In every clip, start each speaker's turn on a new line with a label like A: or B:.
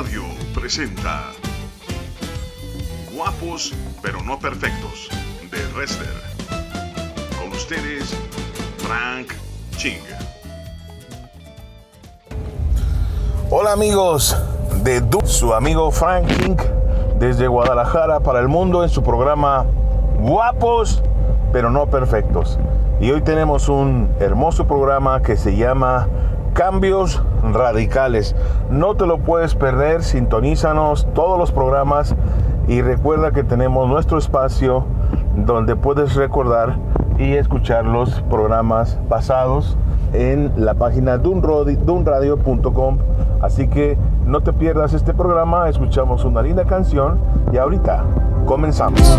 A: Radio presenta Guapos pero no perfectos de Rester. Con ustedes, Frank Ching.
B: Hola amigos de Du, su amigo Frank Ching desde Guadalajara para el mundo en su programa Guapos pero no perfectos. Y hoy tenemos un hermoso programa que se llama Cambios Radicales. No te lo puedes perder, sintonízanos todos los programas y recuerda que tenemos nuestro espacio donde puedes recordar y escuchar los programas pasados en la página dunradio.com. Así que no te pierdas este programa, escuchamos una linda canción y ahorita comenzamos.
C: Tú,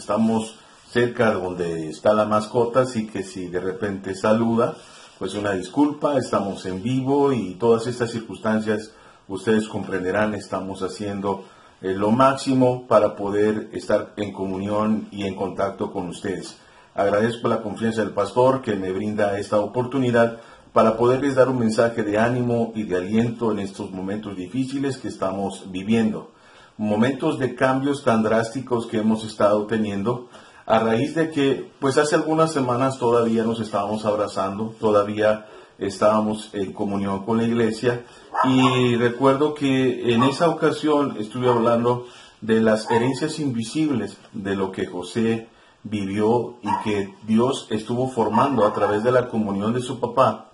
B: Estamos cerca de donde está la mascota, así que si de repente saluda, pues una disculpa, estamos en vivo y todas estas circunstancias ustedes comprenderán, estamos haciendo eh, lo máximo para poder estar en comunión y en contacto con ustedes. Agradezco la confianza del pastor que me brinda esta oportunidad para poderles dar un mensaje de ánimo y de aliento en estos momentos difíciles que estamos viviendo. Momentos de cambios tan drásticos que hemos estado teniendo a raíz de que, pues hace algunas semanas todavía nos estábamos abrazando, todavía estábamos en comunión con la iglesia y recuerdo que en esa ocasión estuve hablando de las herencias invisibles de lo que José vivió y que Dios estuvo formando a través de la comunión de su papá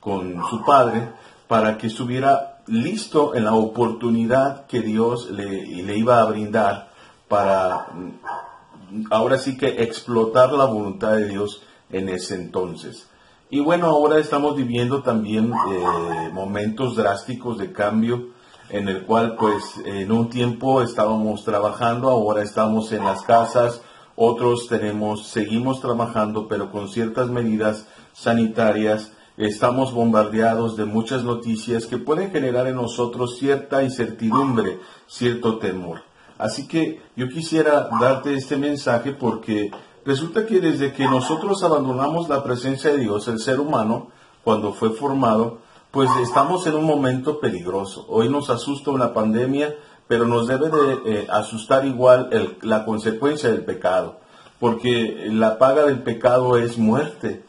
B: con su padre para que estuviera listo en la oportunidad que Dios le, iba a brindar para ahora sí que explotar la voluntad de Dios en ese entonces. Y bueno, ahora estamos viviendo también eh, momentos drásticos de cambio en el cual pues en un tiempo estábamos trabajando, ahora estamos en las casas, otros tenemos, seguimos trabajando, pero con ciertas medidas sanitarias. Estamos bombardeados de muchas noticias que pueden generar en nosotros cierta incertidumbre, cierto temor. Así que yo quisiera darte este mensaje porque resulta que desde que nosotros abandonamos la presencia de Dios, el ser humano, cuando fue formado, pues estamos en un momento peligroso. Hoy nos asusta una pandemia, pero nos debe de eh, asustar igual la consecuencia del pecado, porque la paga del pecado es muerte.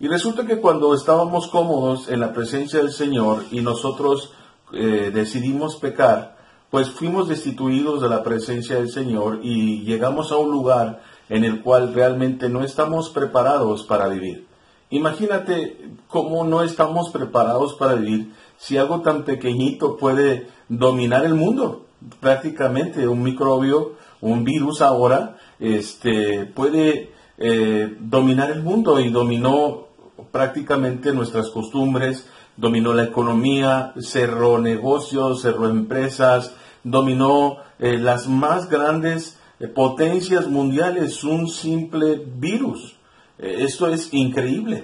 B: Y resulta que cuando estábamos cómodos en la presencia del Señor y nosotros eh, decidimos pecar, pues fuimos destituidos de la presencia del Señor y llegamos a un lugar en el cual realmente no estamos preparados para vivir. Imagínate cómo no estamos preparados para vivir si algo tan pequeñito puede dominar el mundo prácticamente un microbio, un virus ahora, este, puede eh, dominar el mundo y dominó prácticamente nuestras costumbres, dominó la economía, cerró negocios, cerró empresas, dominó eh, las más grandes eh, potencias mundiales, un simple virus. esto es increíble.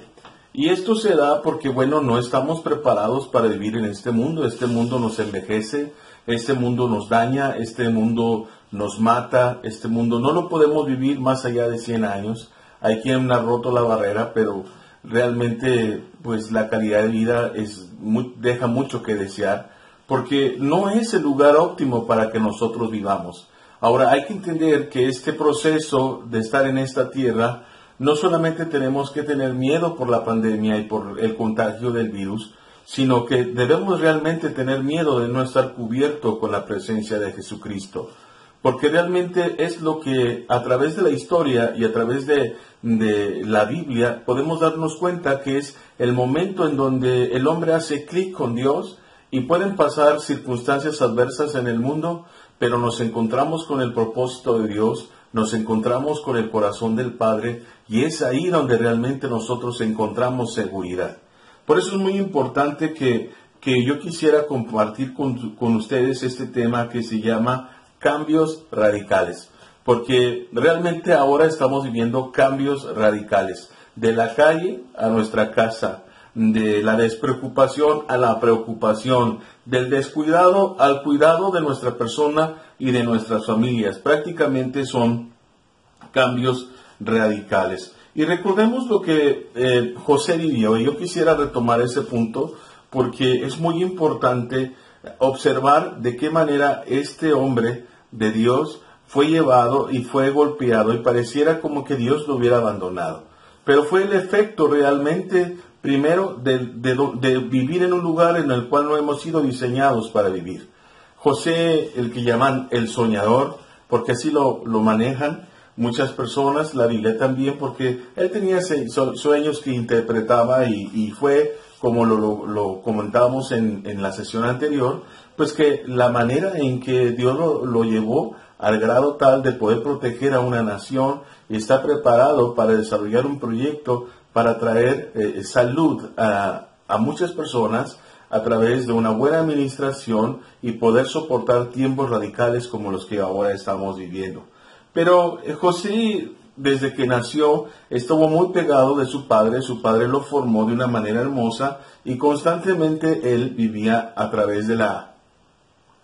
B: Y esto se da porque, bueno, no estamos preparados para vivir en este mundo. Este mundo nos envejece, este mundo nos daña, este mundo nos mata, este mundo no lo podemos vivir más allá de 100 años. Hay quien ha roto la barrera, pero realmente pues la calidad de vida es deja mucho que desear porque no es el lugar óptimo para que nosotros vivamos. Ahora hay que entender que este proceso de estar en esta tierra no solamente tenemos que tener miedo por la pandemia y por el contagio del virus, sino que debemos realmente tener miedo de no estar cubierto con la presencia de Jesucristo. Porque realmente es lo que a través de la historia y a través de, la Biblia podemos darnos cuenta que es el momento en donde el hombre hace clic con Dios y pueden pasar circunstancias adversas en el mundo, pero nos encontramos con el propósito de Dios, nos encontramos con el corazón del Padre y es ahí donde realmente nosotros encontramos seguridad. Por eso es muy importante que, yo quisiera compartir con, con ustedes este tema que se llama cambios radicales, porque realmente ahora estamos viviendo cambios radicales, de la calle a nuestra casa, de la despreocupación a la preocupación, del descuidado al cuidado de nuestra persona y de nuestras familias. Prácticamente son cambios radicales. Y recordemos lo que eh, José vivió, y yo quisiera retomar ese punto porque es muy importante observar de qué manera este hombre de Dios fue llevado y fue golpeado y pareciera como que Dios lo hubiera abandonado. Pero fue el efecto realmente, primero, de, vivir en un lugar en el cual no hemos sido diseñados para vivir. José, el que llaman el soñador, porque así lo, lo manejan, muchas personas, la Biblia también, porque él tenía sueños que interpretaba y, fue, como lo, comentábamos en, la sesión anterior, pues que la manera en que Dios lo, llevó al grado tal de poder proteger a una nación y está preparado para desarrollar un proyecto, para traer eh, salud a, a muchas personas a través de una buena administración y poder soportar tiempos radicales como los que ahora estamos viviendo. Pero eh, José, desde que nació, estuvo muy pegado de su padre, su padre lo formó de una manera hermosa y constantemente él vivía a través de la,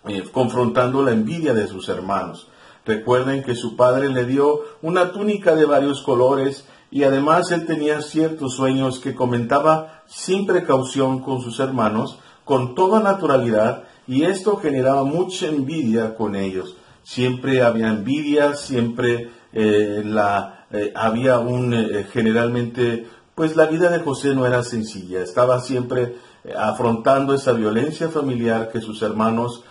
B: eh, confrontando la envidia de sus hermanos. Recuerden que su padre le dio una túnica de varios colores y además él tenía ciertos sueños que comentaba sin precaución con sus hermanos, con toda naturalidad, y esto generaba mucha envidia con ellos. Siempre había envidia, siempre eh, la, eh, había un, eh, generalmente, pues la vida de José no era sencilla, estaba siempre afrontando esa violencia familiar que sus hermanos,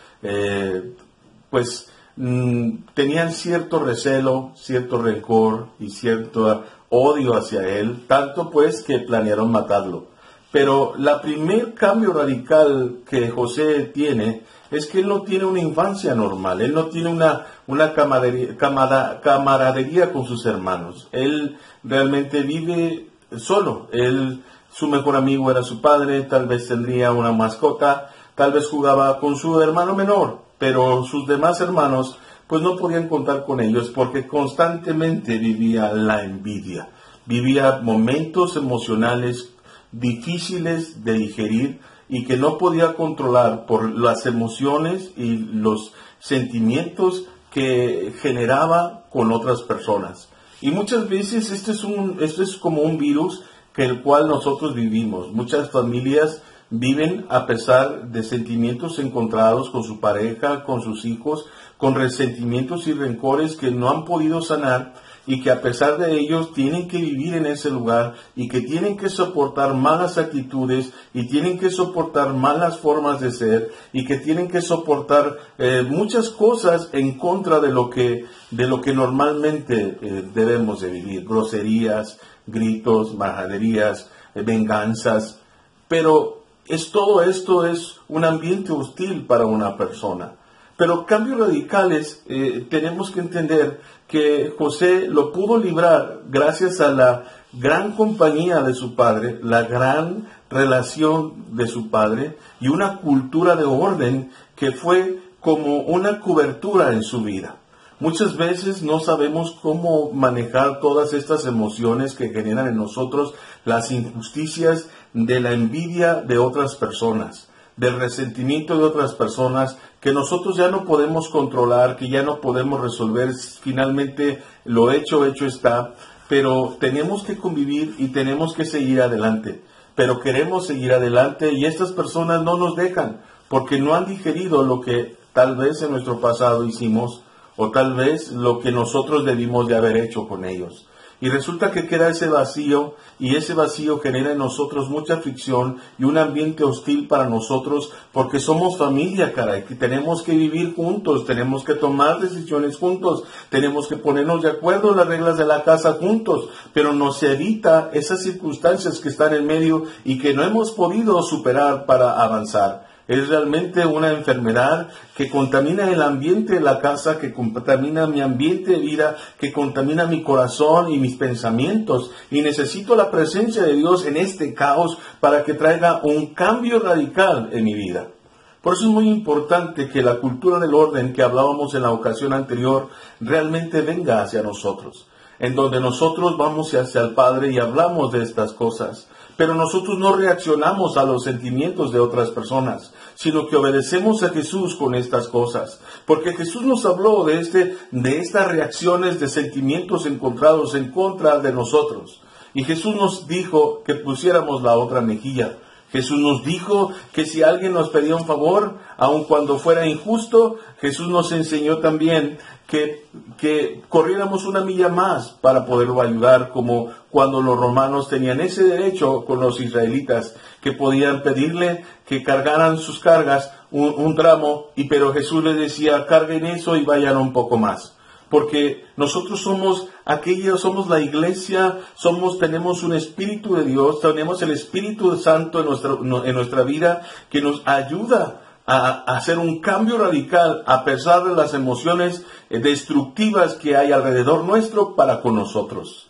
B: pues, mm, tenían cierto recelo, cierto rencor y cierto odio hacia él, tanto pues que planearon matarlo. Pero la primer cambio radical que José tiene es que él no tiene una infancia normal, él no tiene una, una camaradería, camaradería con sus hermanos. Él realmente vive solo. Él, su mejor amigo era su padre, tal vez tendría una mascota, tal vez jugaba con su hermano menor, pero sus demás hermanos pues no podían contar con ellos porque constantemente vivía la envidia, vivía momentos emocionales difíciles de digerir y que no podía controlar por las emociones y los sentimientos que generaba con otras personas. Y muchas veces este es, un, esto es como un virus que el cual nosotros vivimos. Muchas familias viven a pesar de sentimientos encontrados con su pareja, con sus hijos, con resentimientos y rencores que no han podido sanar y que a pesar de ellos tienen que vivir en ese lugar y que tienen que soportar malas actitudes y tienen que soportar malas formas de ser y que tienen que soportar eh, muchas cosas en contra de lo que de lo que normalmente eh, debemos de vivir. Groserías gritos majaderías eh, venganzas. Pero es todo esto es un ambiente hostil para una persona. Pero cambios radicales tenemos que entender que José lo pudo librar gracias a la gran compañía de su padre, la gran relación de su padre y una cultura de orden que fue como una cobertura en su vida. Muchas veces no sabemos cómo manejar todas estas emociones que generan en nosotros las injusticias de la envidia de otras personas del resentimiento de otras personas que nosotros ya no podemos controlar, que ya no podemos resolver. Finalmente lo hecho, hecho está, pero tenemos que convivir y tenemos que seguir adelante. Pero queremos seguir adelante y estas personas no nos dejan porque no han digerido lo que tal vez en nuestro pasado hicimos o tal vez lo que nosotros debimos de haber hecho con ellos. Y resulta que queda ese vacío y ese vacío genera en nosotros mucha fricción y un ambiente hostil para nosotros porque somos familia, caray, que tenemos que vivir juntos, tenemos que tomar decisiones juntos, tenemos que ponernos de acuerdo en las reglas de la casa juntos, pero nos evita esas circunstancias que están en medio y que no hemos podido superar para avanzar. Es realmente una enfermedad que contamina el ambiente de la casa, que contamina mi ambiente de vida, que contamina mi corazón y mis pensamientos. Y necesito la presencia de Dios en este caos para que traiga un cambio radical en mi vida. Por eso es muy importante que la cultura del orden que hablábamos en la ocasión anterior realmente venga hacia nosotros, en donde nosotros vamos hacia el Padre y hablamos de estas cosas pero nosotros no reaccionamos a los sentimientos de otras personas, sino que obedecemos a Jesús con estas cosas, porque Jesús nos habló de este de estas reacciones de sentimientos encontrados en contra de nosotros. Y Jesús nos dijo que pusiéramos la otra mejilla. Jesús nos dijo que si alguien nos pedía un favor, aun cuando fuera injusto, Jesús nos enseñó también que, que corriéramos una milla más para poderlo ayudar, como cuando los romanos tenían ese derecho con los israelitas, que podían pedirle que cargaran sus cargas un, un tramo, y pero Jesús les decía, carguen eso y vayan un poco más porque nosotros somos aquellos, somos la iglesia, somos, tenemos un espíritu de Dios, tenemos el Espíritu Santo en nuestra, en nuestra vida que nos ayuda a, hacer un cambio radical a pesar de las emociones eh, destructivas que hay alrededor nuestro para con nosotros.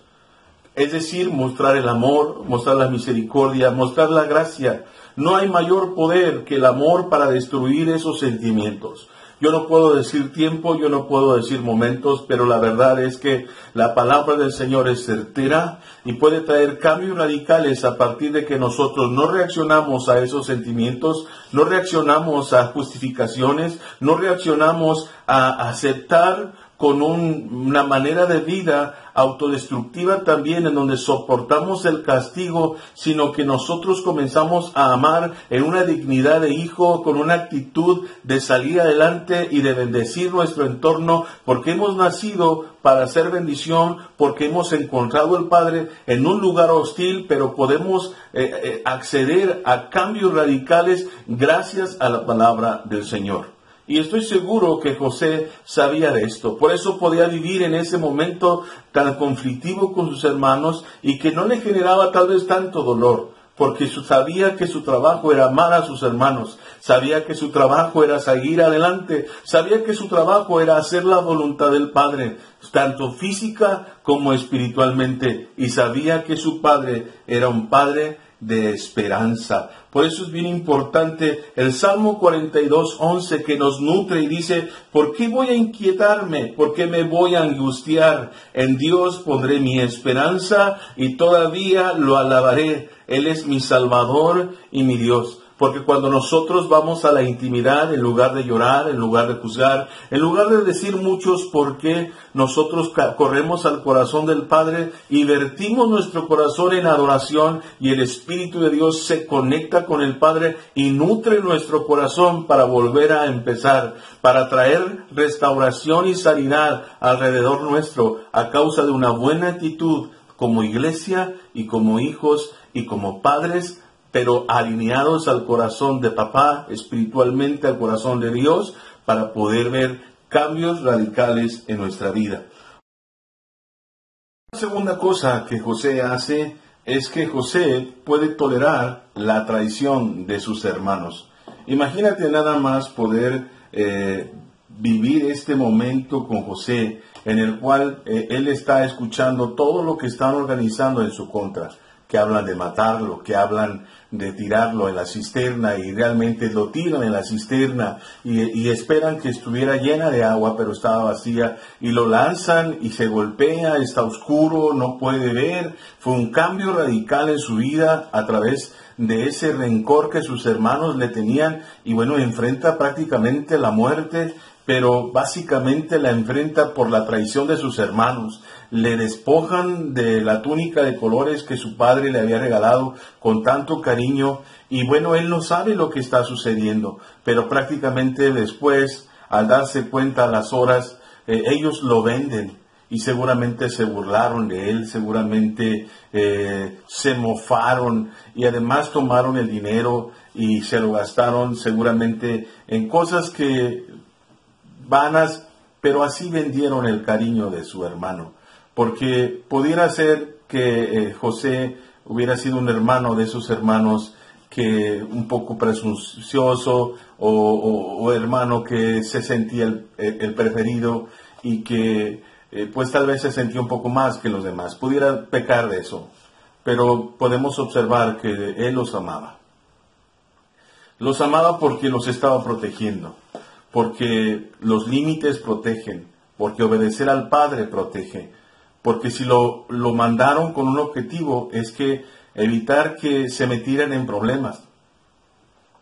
B: es decir, mostrar el amor, mostrar la misericordia, mostrar la gracia. No hay mayor poder que el amor para destruir esos sentimientos. Yo no puedo decir tiempo, yo no puedo decir momentos, pero la verdad es que la palabra del Señor es certera y puede traer cambios radicales a partir de que nosotros no reaccionamos a esos sentimientos, no reaccionamos a justificaciones, no reaccionamos a aceptar con un- una manera de vida autodestructiva también en donde soportamos el castigo, sino que nosotros comenzamos a amar en una dignidad de hijo, con una actitud de salir adelante y de bendecir nuestro entorno, porque hemos nacido para hacer bendición, porque hemos encontrado al Padre en un lugar hostil, pero podemos eh, eh, acceder a cambios radicales gracias a la palabra del Señor. Y estoy seguro que José sabía de esto. Por eso podía vivir en ese momento tan conflictivo con sus hermanos y que no le generaba tal vez tanto dolor. Porque sabía que su trabajo era amar a sus hermanos, sabía que su trabajo era seguir adelante, sabía que su trabajo era hacer la voluntad del Padre, tanto física como espiritualmente, y sabía que su Padre era un Padre de esperanza. Por eso es bien importante el Salmo 42, 11 que nos nutre y dice, ¿por qué voy a inquietarme? ¿Por qué me voy a angustiar? En Dios pondré mi esperanza y todavía lo alabaré. Él es mi Salvador y mi Dios. Porque cuando nosotros vamos a la intimidad, en lugar de llorar, en lugar de juzgar, en lugar de decir muchos por qué, nosotros corremos al corazón del Padre y vertimos nuestro corazón en adoración y el Espíritu de Dios se conecta con el Padre y nutre nuestro corazón para volver a empezar, para traer restauración y sanidad alrededor nuestro a causa de una buena actitud como iglesia y como hijos y como padres pero alineados al corazón de papá, espiritualmente al corazón de Dios, para poder ver cambios radicales en nuestra vida. La segunda cosa que José hace es que José puede tolerar la traición de sus hermanos. Imagínate nada más poder eh, vivir este momento con José en el cual eh, él está escuchando todo lo que están organizando en su contra, que hablan de matarlo, que hablan de tirarlo en la cisterna y realmente lo tiran en la cisterna y, y esperan que estuviera llena de agua pero estaba vacía y lo lanzan y se golpea, está oscuro, no puede ver. Fue un cambio radical en su vida a través de ese rencor que sus hermanos le tenían y bueno, enfrenta prácticamente la muerte, pero básicamente la enfrenta por la traición de sus hermanos. Le despojan de la túnica de colores que su padre le había regalado con tanto cariño. Y bueno, él no sabe lo que está sucediendo, pero prácticamente después, al darse cuenta a las horas, eh, ellos lo venden. Y seguramente se burlaron de él, seguramente eh, se mofaron y además tomaron el dinero y se lo gastaron seguramente en cosas que vanas, pero así vendieron el cariño de su hermano, porque pudiera ser que eh, José hubiera sido un hermano de sus hermanos que un poco presuncioso o, hermano que se sentía el preferido y que eh, pues tal vez se sentía un poco más que los demás. Pudiera pecar de eso, pero podemos observar que él los amaba. Los amaba porque los estaba protegiendo, porque los límites protegen, porque obedecer al Padre protege, porque si lo, lo mandaron con un objetivo es que evitar que se metieran en problemas.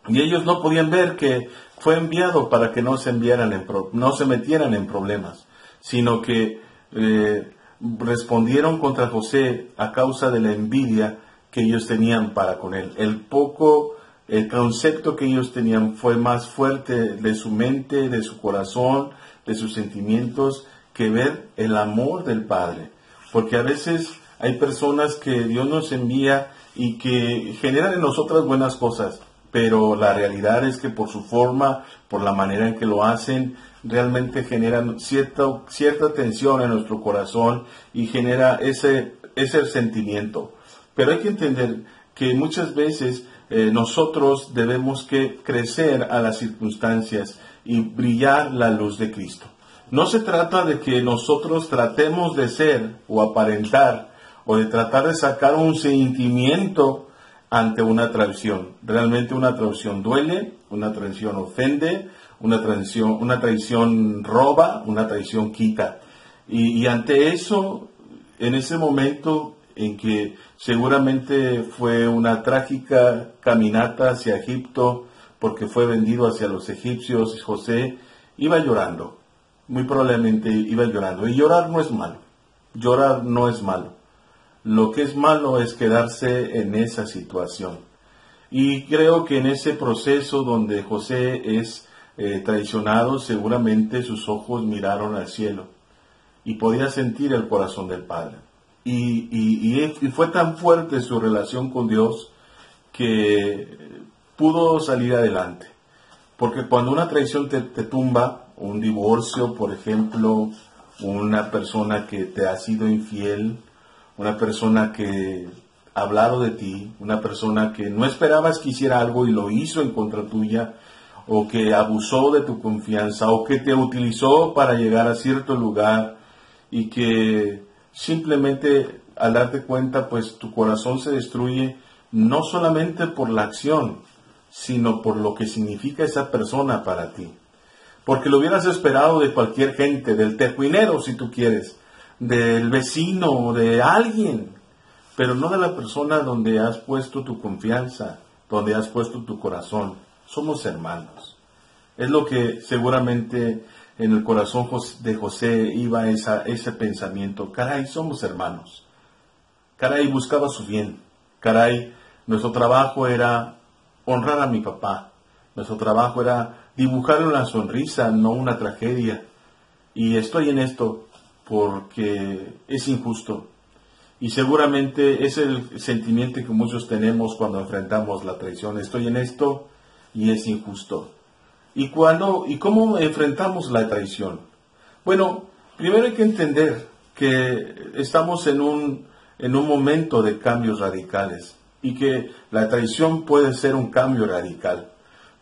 B: Y ellos no podían ver que fue enviado para que no se enviaran en pro- no se metieran en problemas, sino que eh, respondieron contra José a causa de la envidia que ellos tenían para con él. El poco el concepto que ellos tenían fue más fuerte de su mente, de su corazón, de sus sentimientos, que ver el amor del Padre. Porque a veces hay personas que Dios nos envía y que generan en nosotras buenas cosas, pero la realidad es que por su forma, por la manera en que lo hacen, realmente generan cierta, cierta tensión en nuestro corazón y genera ese, ese sentimiento. Pero hay que entender que muchas veces eh, nosotros debemos que crecer a las circunstancias y brillar la luz de Cristo. No se trata de que nosotros tratemos de ser o aparentar o de tratar de sacar un sentimiento ante una traición. Realmente una traición duele, una traición ofende, una traición, una traición roba, una traición quita. Y, y ante eso, en ese momento en que seguramente fue una trágica caminata hacia Egipto, porque fue vendido hacia los egipcios, José iba llorando, muy probablemente iba llorando. Y llorar no es malo, llorar no es malo. Lo que es malo es quedarse en esa situación. Y creo que en ese proceso donde José es eh, traicionado, seguramente sus ojos miraron al cielo y podía sentir el corazón del Padre. Y, y, fue tan fuerte su relación con Dios que pudo salir adelante. Porque cuando una traición te tumba, un divorcio, por ejemplo, una persona que te ha sido infiel, una persona que ha hablado de ti, una persona que no esperabas que hiciera algo y lo hizo en contra tuya, o que abusó de tu confianza, o que te utilizó para llegar a cierto lugar y que simplemente al darte cuenta, pues tu corazón se destruye no solamente por la acción, sino por lo que significa esa persona para ti. Porque lo hubieras esperado de cualquier gente, del tecuinero si tú quieres, del vecino, de alguien, pero no de la persona donde has puesto tu confianza, donde has puesto tu corazón. Somos hermanos. Es lo que seguramente en el corazón de José iba ese pensamiento. Caray, somos hermanos. Caray, buscaba su bien. Caray, nuestro trabajo era honrar a mi papá. Nuestro trabajo era dibujarle una sonrisa, no una tragedia. Y estoy en esto porque es injusto. Y seguramente es el sentimiento que muchos tenemos cuando enfrentamos la traición. Estoy en esto y es injusto. ¿Y, cuando, ¿Y cómo enfrentamos la traición? Bueno, primero hay que entender que estamos en un, en un momento de cambios radicales y que la traición puede ser un cambio radical,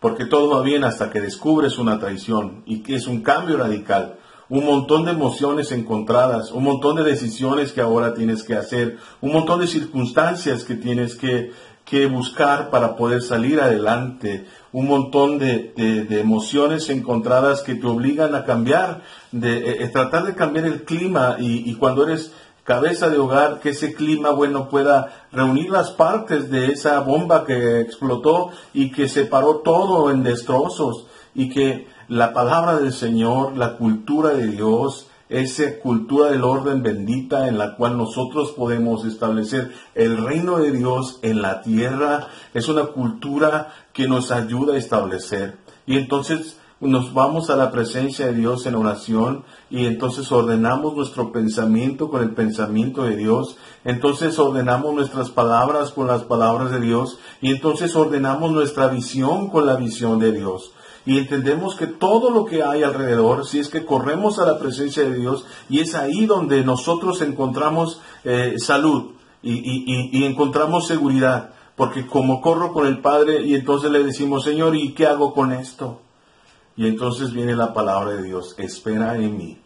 B: porque todo va bien hasta que descubres una traición y que es un cambio radical, un montón de emociones encontradas, un montón de decisiones que ahora tienes que hacer, un montón de circunstancias que tienes que, que buscar para poder salir adelante, un montón de, de, emociones encontradas que te obligan a cambiar, de eh, eh, tratar de cambiar el clima y, y cuando eres cabeza de hogar, que ese clima bueno pueda reunir las partes de esa bomba que explotó y que separó todo en destrozos y que la palabra del Señor, la cultura de Dios, esa cultura del orden bendita en la cual nosotros podemos establecer el reino de Dios en la tierra, es una cultura que nos ayuda a establecer. Y entonces nos vamos a la presencia de Dios en oración y entonces ordenamos nuestro pensamiento con el pensamiento de Dios, entonces ordenamos nuestras palabras con las palabras de Dios y entonces ordenamos nuestra visión con la visión de Dios. Y entendemos que todo lo que hay alrededor, si es que corremos a la presencia de Dios, y es ahí donde nosotros encontramos eh, salud y, y encontramos seguridad, porque como corro con el Padre y entonces le decimos, Señor, ¿y qué hago con esto? Y entonces viene la palabra de Dios, espera en mí,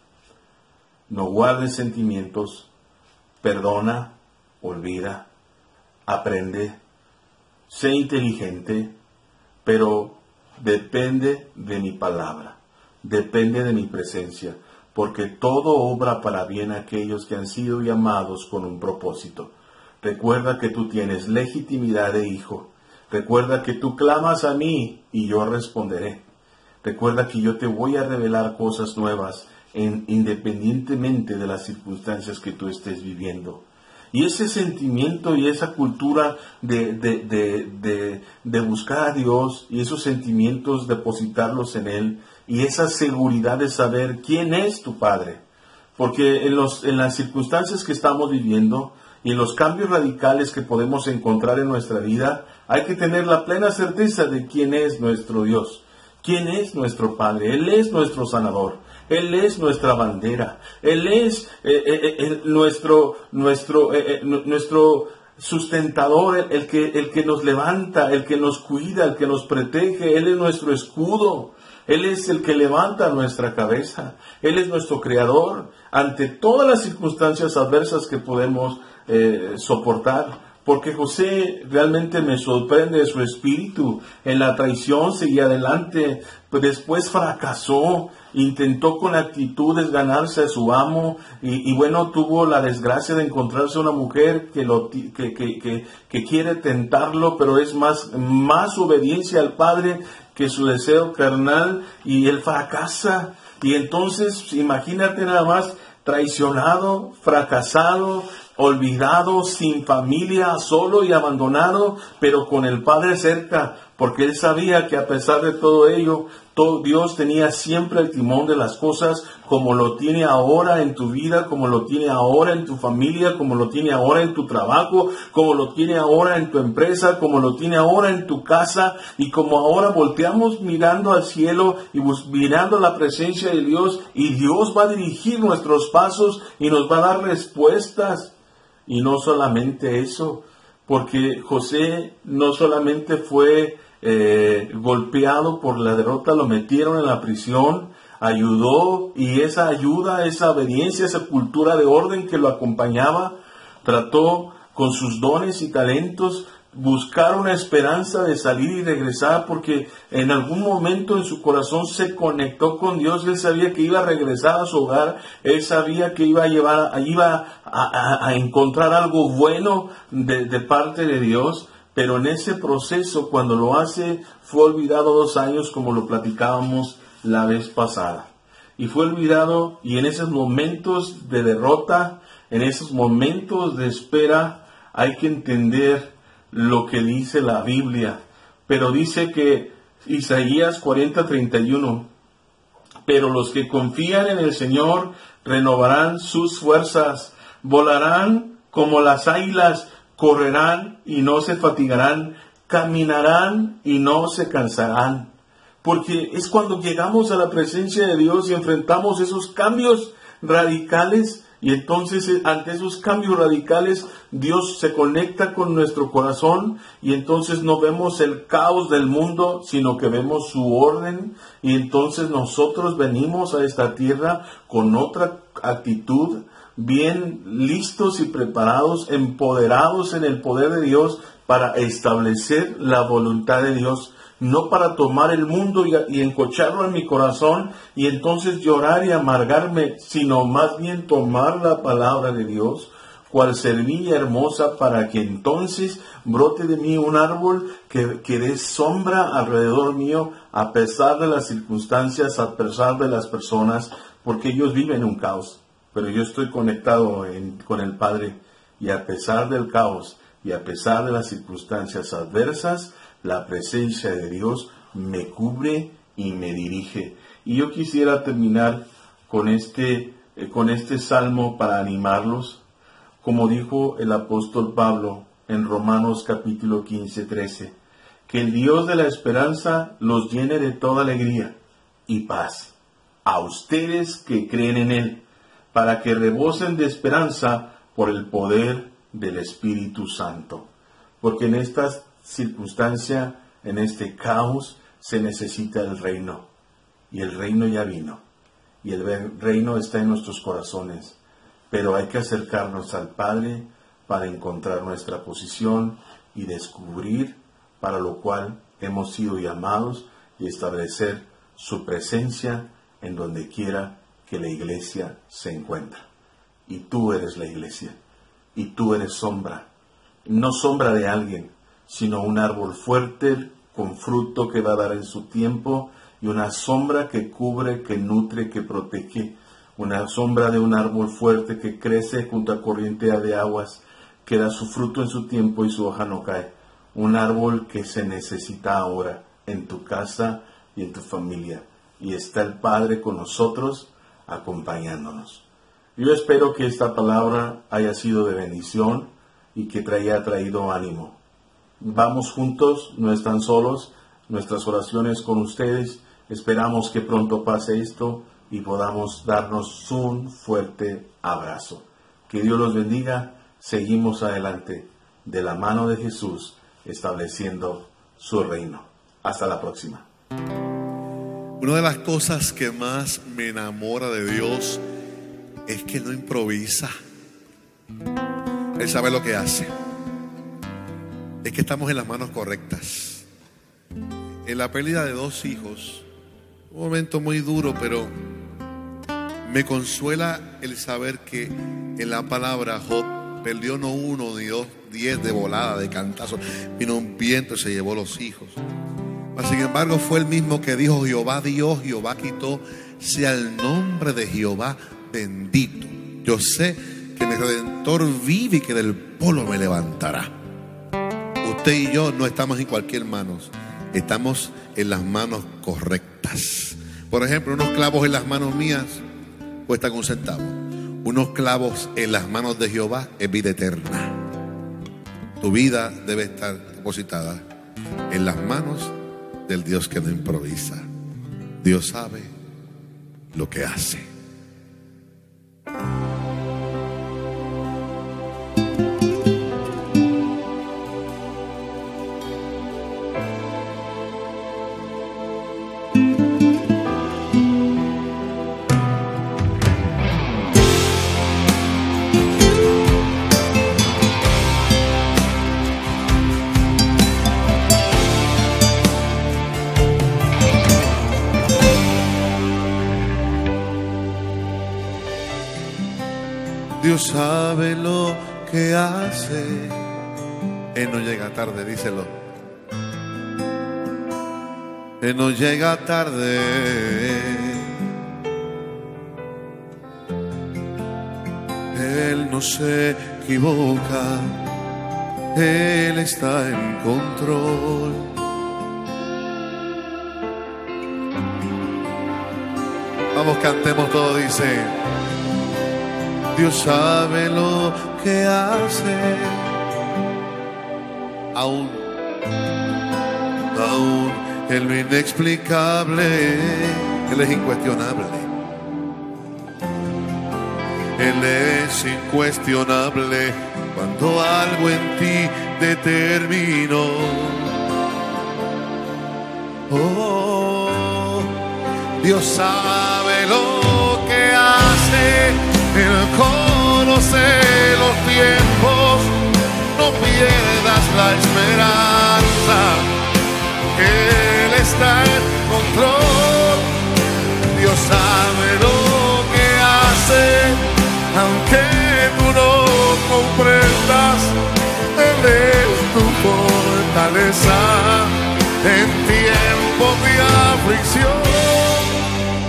B: no guardes sentimientos, perdona, olvida, aprende, sé inteligente, pero depende de mi palabra, depende de mi presencia, porque todo obra para bien a aquellos que han sido llamados con un propósito. Recuerda que tú tienes legitimidad de hijo. Recuerda que tú clamas a mí y yo responderé. Recuerda que yo te voy a revelar cosas nuevas independientemente de las circunstancias que tú estés viviendo. Y ese sentimiento y esa cultura de, de, buscar a Dios y esos sentimientos depositarlos en Él y esa seguridad de saber quién es tu Padre. Porque en, los, en las circunstancias que estamos viviendo y en los cambios radicales que podemos encontrar en nuestra vida, hay que tener la plena certeza de quién es nuestro Dios. ¿Quién es nuestro Padre? Él es nuestro sanador. Él es nuestra bandera. Él es eh, eh, eh, nuestro, nuestro, nuestro sustentador, el, que, el que nos levanta, el que nos cuida, el que nos protege. Él es nuestro escudo. Él es el que levanta nuestra cabeza. Él es nuestro creador. Ante todas las circunstancias adversas que podemos soportar. Porque José realmente me sorprende su espíritu. En la traición seguía adelante, pero después fracasó, intentó con actitudes ganarse a su amo y, bueno, tuvo la desgracia de encontrarse una mujer que- que quiere tentarlo, pero es más, más obediencia al padre que su deseo carnal y él fracasa. Y entonces, imagínate nada más, traicionado, fracasado, olvidado, sin familia, solo y abandonado, pero con el Padre cerca, porque él sabía que a pesar de todo ello, Dios tenía siempre el timón de las cosas como lo tiene ahora en tu vida, como lo tiene ahora en tu familia, como lo tiene ahora en tu trabajo, como lo tiene ahora en tu empresa, como lo tiene ahora en tu casa y como ahora volteamos mirando al cielo y mirando la presencia de Dios y Dios va a dirigir nuestros pasos y nos va a dar respuestas. Y no solamente eso, porque José no solamente fue eh, golpeado por la derrota, lo metieron en la prisión, ayudó y esa ayuda, esa obediencia, esa cultura de orden que lo acompañaba, trató con sus dones y talentos buscar una esperanza de salir y regresar porque en algún momento en su corazón se conectó con Dios, él sabía que iba a regresar a su hogar, él sabía que iba a llevar, iba a, encontrar algo bueno de parte de Dios, pero en ese proceso cuando lo hace fue olvidado dos años como lo platicábamos la vez pasada y fue olvidado y en esos momentos de derrota, en esos momentos de espera, hay que entender lo que dice la Biblia. Pero dice que Isaías 40:31, pero los que confían en el Señor renovarán sus fuerzas, volarán como las águilas, correrán y no se fatigarán, caminarán y no se cansarán. Porque es cuando llegamos a la presencia de Dios y enfrentamos esos cambios radicales y entonces eh, ante esos cambios radicales Dios se conecta con nuestro corazón y entonces no vemos el caos del mundo, sino que vemos su orden y entonces nosotros venimos a esta tierra con otra actitud, bien listos y preparados, empoderados en el poder de Dios para establecer la voluntad de Dios no para tomar el mundo y, encocharlo en mi corazón y entonces llorar y amargarme, sino más bien tomar la palabra de Dios, cual semilla hermosa, para que entonces brote de mí un árbol que, que dé sombra alrededor mío, a pesar de las circunstancias, a pesar de las personas, porque ellos viven un caos, pero yo estoy conectado con el Padre y a pesar del caos y a pesar de las circunstancias adversas, la presencia de Dios me cubre y me dirige. Y yo quisiera terminar con este, eh, con este salmo para animarlos, como dijo el apóstol Pablo en Romanos capítulo 15, 13, que el Dios de la esperanza los llene de toda alegría y paz a ustedes que creen en Él, para que rebosen de esperanza por el poder del Espíritu Santo. Porque en esta circunstancia, en este caos, se necesita el reino. Y el reino ya vino. Y el reino está en nuestros corazones. Pero hay que acercarnos al Padre para encontrar nuestra posición y descubrir para lo cual hemos sido llamados y establecer su presencia en donde quiera que la iglesia se encuentra. Y tú eres la iglesia. Y tú eres sombra. No sombra de alguien, sino un árbol fuerte con fruto que va a dar en su tiempo y una sombra que cubre, que nutre, que protege. Una sombra de un árbol fuerte que crece junto a corriente de aguas, que da su fruto en su tiempo y su hoja no cae. Un árbol que se necesita ahora en tu casa y en tu familia. Y está el Padre con nosotros acompañándonos. Yo espero que esta palabra haya sido de bendición y que haya traído ánimo. Vamos juntos, no están solos, nuestras oraciones con ustedes. Esperamos que pronto pase esto y podamos darnos un fuerte abrazo. Que Dios los bendiga. Seguimos adelante de la mano de Jesús, estableciendo su reino. Hasta la próxima.
D: Una de las cosas que más me enamora de Dios es que no improvisa. Él sabe lo que hace. Es que estamos en las manos correctas. En la pérdida de dos hijos, un momento muy duro, pero me consuela el saber que en la palabra Job perdió no uno ni dos, diez de volada, de cantazo. Vino un viento y se llevó los hijos. Mas, sin embargo, fue el mismo que dijo: Jehová Dios, Jehová quitó, sea el nombre de Jehová bendito. Yo sé que mi redentor vive y que del polvo me levantará. Usted y yo no estamos en cualquier manos, estamos en las manos correctas. Por ejemplo, unos clavos en las manos mías cuestan un centavo. Unos clavos en las manos de Jehová es vida eterna. Tu vida debe estar depositada en las manos del Dios que no improvisa. Dios sabe lo que hace. Él no llega tarde, díselo. Él no llega tarde. Él no se equivoca. Él está en control. Vamos, cantemos todo, dice. Dios sabe lo que hace. Aún, aún en lo inexplicable, Él es incuestionable. Él es incuestionable cuando algo en ti determinó. Oh, Dios sabe lo que hace. Él conoce los tiempos, no pierdas la esperanza. Él está en control, Dios sabe lo que hace, aunque tú no comprendas, Él es tu fortaleza en tiempos de aflicción.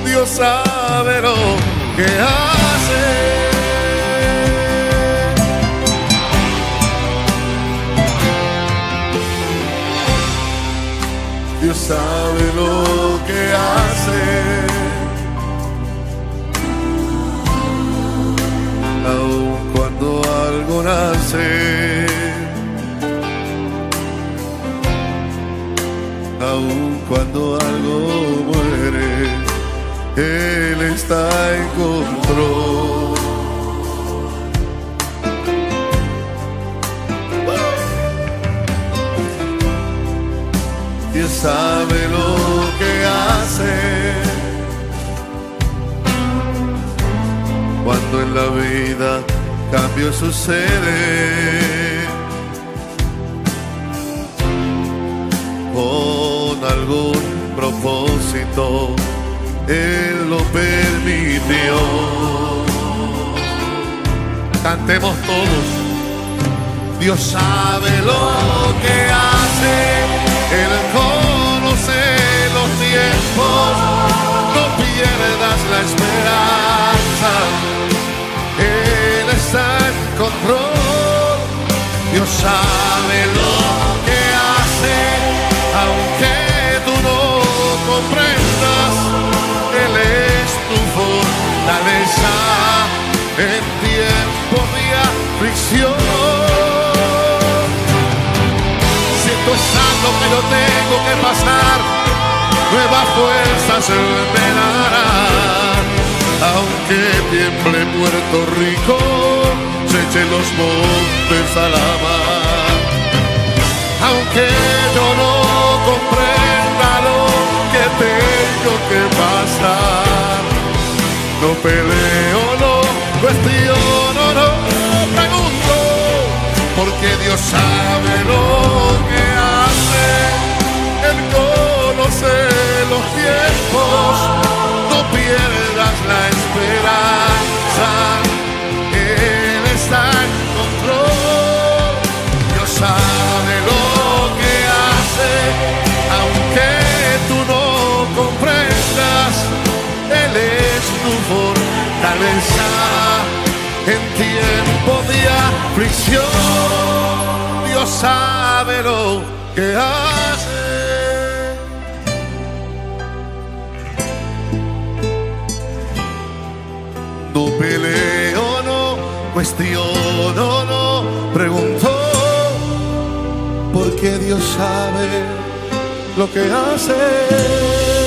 D: Dios sabe lo que hace. Dios sabe lo que hace. Aun cuando algo nace. Aun cuando algo muere. Él está en control. Dios sabe lo que hace. Cuando en la vida cambio sucede. Con algún propósito. Él lo permitió. Cantemos todos. Dios sabe lo que hace. Él conoce los tiempos. No pierdas la esperanza. Él está en control. Dios sabe lo que hace. Aunque tú no comprendas. En tiempo de aflicción. Siento lo que yo tengo que pasar, nuevas fuerzas me dará. Aunque tiemble Puerto Rico, se echen los montes a la mar. Aunque yo no comprenda lo que tengo que pasar. No peleo, no cuestiono, no pregunto. porque Dios sabe lo que hace. Él conoce los tiempos, no pierdas en tiempo de aflicción. Dios sabe lo que hace. No peleo, no cuestiono, no pregunto, porque Dios sabe lo que hace.